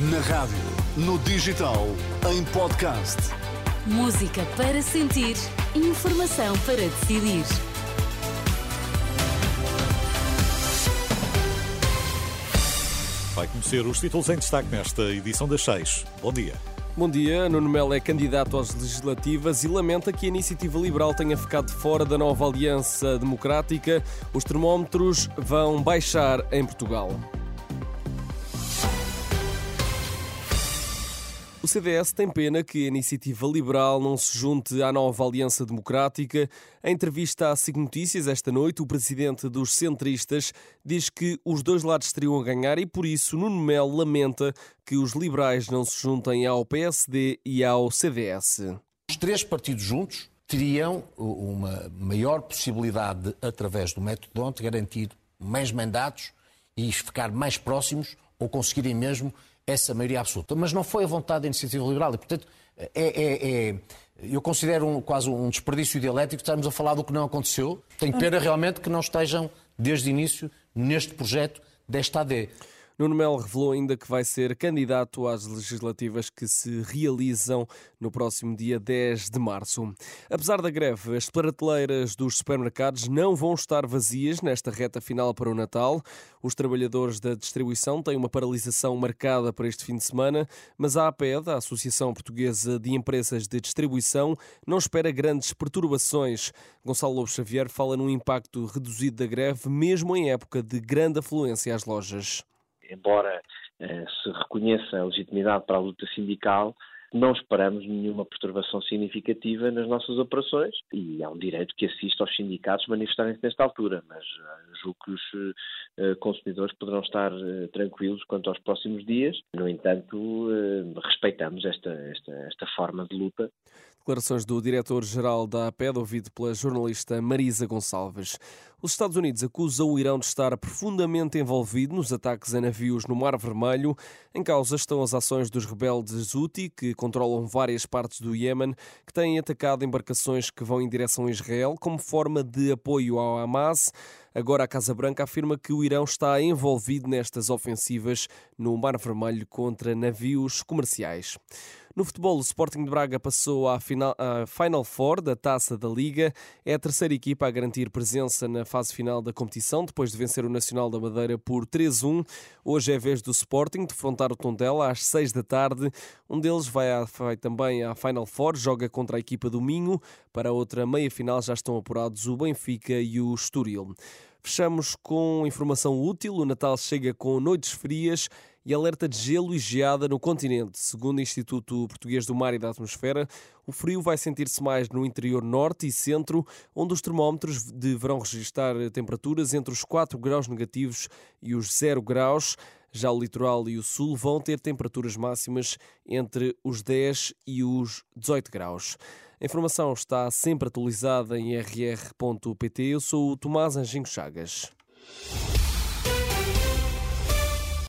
Na rádio, no digital, em podcast. Música para sentir, informação para decidir. Vai conhecer os títulos em destaque nesta edição das 6. Bom dia. Bom dia. Nuno Melo é candidato às legislativas e lamenta que a iniciativa liberal tenha ficado fora da nova aliança democrática. Os termómetros vão baixar em Portugal. O CDS tem pena que a iniciativa liberal não se junte à nova Aliança Democrática. Em entrevista à SIG Notícias esta noite, o presidente dos centristas diz que os dois lados teriam a ganhar e, por isso, Nuno Melo lamenta que os liberais não se juntem ao PSD e ao CDS. Os três partidos juntos teriam uma maior possibilidade, de, através do método de garantir mais mandatos e ficar mais próximos ou conseguirem mesmo essa maioria absoluta. Mas não foi a vontade da iniciativa liberal e, portanto, é, é, é eu considero um, quase um desperdício dialético estarmos a falar do que não aconteceu. Tenho pena realmente que não estejam, desde o início, neste projeto desta AD. Nuno Melo revelou ainda que vai ser candidato às legislativas que se realizam no próximo dia 10 de março. Apesar da greve, as prateleiras dos supermercados não vão estar vazias nesta reta final para o Natal. Os trabalhadores da distribuição têm uma paralisação marcada para este fim de semana, mas a APED, a Associação Portuguesa de Empresas de Distribuição, não espera grandes perturbações. Gonçalo Lobo Xavier fala num impacto reduzido da greve, mesmo em época de grande afluência às lojas embora eh, se reconheça a legitimidade para a luta sindical, não esperamos nenhuma perturbação significativa nas nossas operações e há um direito que assista aos sindicatos manifestarem-se nesta altura, mas uh, julgo que os uh, consumidores poderão estar tranquilos quanto aos próximos dias. No entanto, respeitamos esta, esta, esta forma de luta. Declarações do diretor-geral da APED, ouvido pela jornalista Marisa Gonçalves. Os Estados Unidos acusam o Irão de estar profundamente envolvido nos ataques a navios no Mar Vermelho. Em causa estão as ações dos rebeldes Houthi, que controlam várias partes do Iêmen, que têm atacado embarcações que vão em direção a Israel como forma de apoio ao Hamas. Agora a Casa Branca afirma que o Irão está envolvido nestas ofensivas no Mar Vermelho contra navios comerciais. No futebol, o Sporting de Braga passou à final, à Final Four da Taça da Liga. É a terceira equipa a garantir presença na fase final da competição, depois de vencer o Nacional da Madeira por 3-1. Hoje é vez do Sporting defrontar o Tondela às 6 da tarde. Um deles vai, à, vai também à Final Four, joga contra a equipa do Minho. Para a outra meia-final já estão apurados o Benfica e o Estoril. Fechamos com informação útil. O Natal chega com noites frias e alerta de gelo e geada no continente. Segundo o Instituto Português do Mar e da Atmosfera, o frio vai sentir-se mais no interior norte e centro, onde os termómetros deverão registrar temperaturas entre os 4 graus negativos e os 0 graus. Já o litoral e o sul vão ter temperaturas máximas entre os 10 e os 18 graus. A informação está sempre atualizada em rr.pt. Eu sou o Tomás Anjinho Chagas.